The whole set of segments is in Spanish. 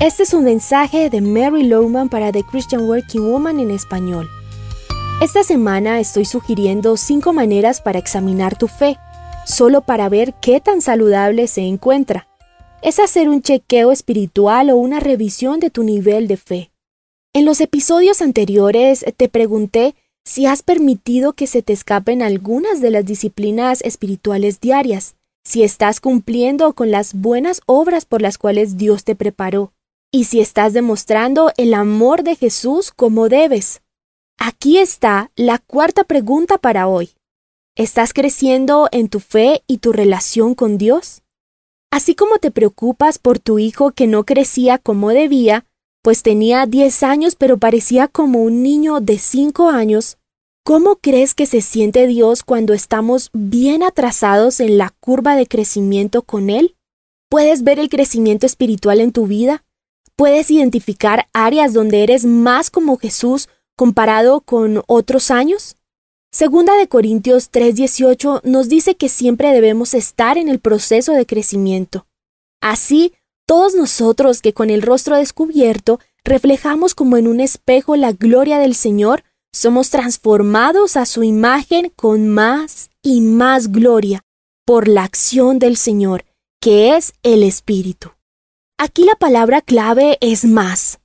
Este es un mensaje de Mary Lowman para The Christian Working Woman en español. Esta semana estoy sugiriendo cinco maneras para examinar tu fe, solo para ver qué tan saludable se encuentra. Es hacer un chequeo espiritual o una revisión de tu nivel de fe. En los episodios anteriores te pregunté si has permitido que se te escapen algunas de las disciplinas espirituales diarias, si estás cumpliendo con las buenas obras por las cuales Dios te preparó, y si estás demostrando el amor de Jesús como debes. Aquí está la cuarta pregunta para hoy. ¿Estás creciendo en tu fe y tu relación con Dios? Así como te preocupas por tu hijo que no crecía como debía, pues tenía 10 años pero parecía como un niño de 5 años, ¿cómo crees que se siente Dios cuando estamos bien atrasados en la curva de crecimiento con Él? ¿Puedes ver el crecimiento espiritual en tu vida? ¿Puedes identificar áreas donde eres más como Jesús comparado con otros años? Segunda de Corintios 3:18 nos dice que siempre debemos estar en el proceso de crecimiento. Así, todos nosotros que con el rostro descubierto reflejamos como en un espejo la gloria del Señor, somos transformados a su imagen con más y más gloria por la acción del Señor, que es el Espíritu. Aquí la palabra clave es más.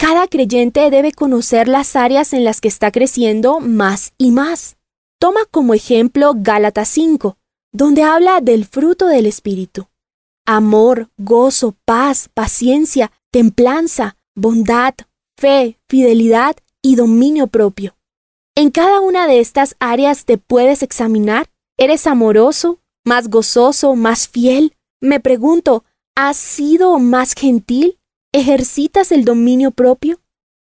Cada creyente debe conocer las áreas en las que está creciendo más y más. Toma como ejemplo Gálatas 5, donde habla del fruto del Espíritu amor, gozo, paz, paciencia, templanza, bondad, fe, fidelidad y dominio propio. En cada una de estas áreas te puedes examinar. ¿Eres amoroso, más gozoso, más fiel? Me pregunto, ¿has sido más gentil? ¿Ejercitas el dominio propio?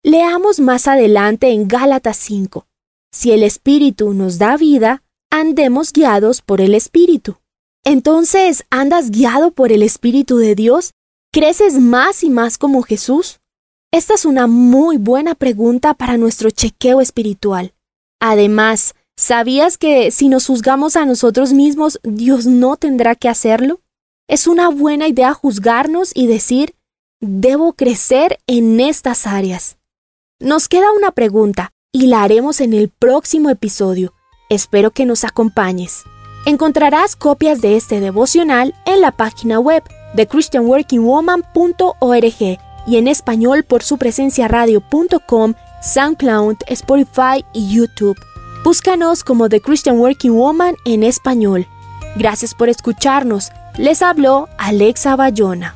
Leamos más adelante en Gálatas 5. Si el Espíritu nos da vida, andemos guiados por el Espíritu. Entonces, ¿andas guiado por el Espíritu de Dios? ¿Creces más y más como Jesús? Esta es una muy buena pregunta para nuestro chequeo espiritual. Además, ¿sabías que si nos juzgamos a nosotros mismos, Dios no tendrá que hacerlo? Es una buena idea juzgarnos y decir, debo crecer en estas áreas. Nos queda una pregunta y la haremos en el próximo episodio. Espero que nos acompañes. Encontrarás copias de este devocional en la página web de christianworkingwoman.org y en español por su presencia radio.com, SoundCloud, Spotify y YouTube. Búscanos como The Christian Working Woman en español. Gracias por escucharnos. Les habló Alexa Bayona.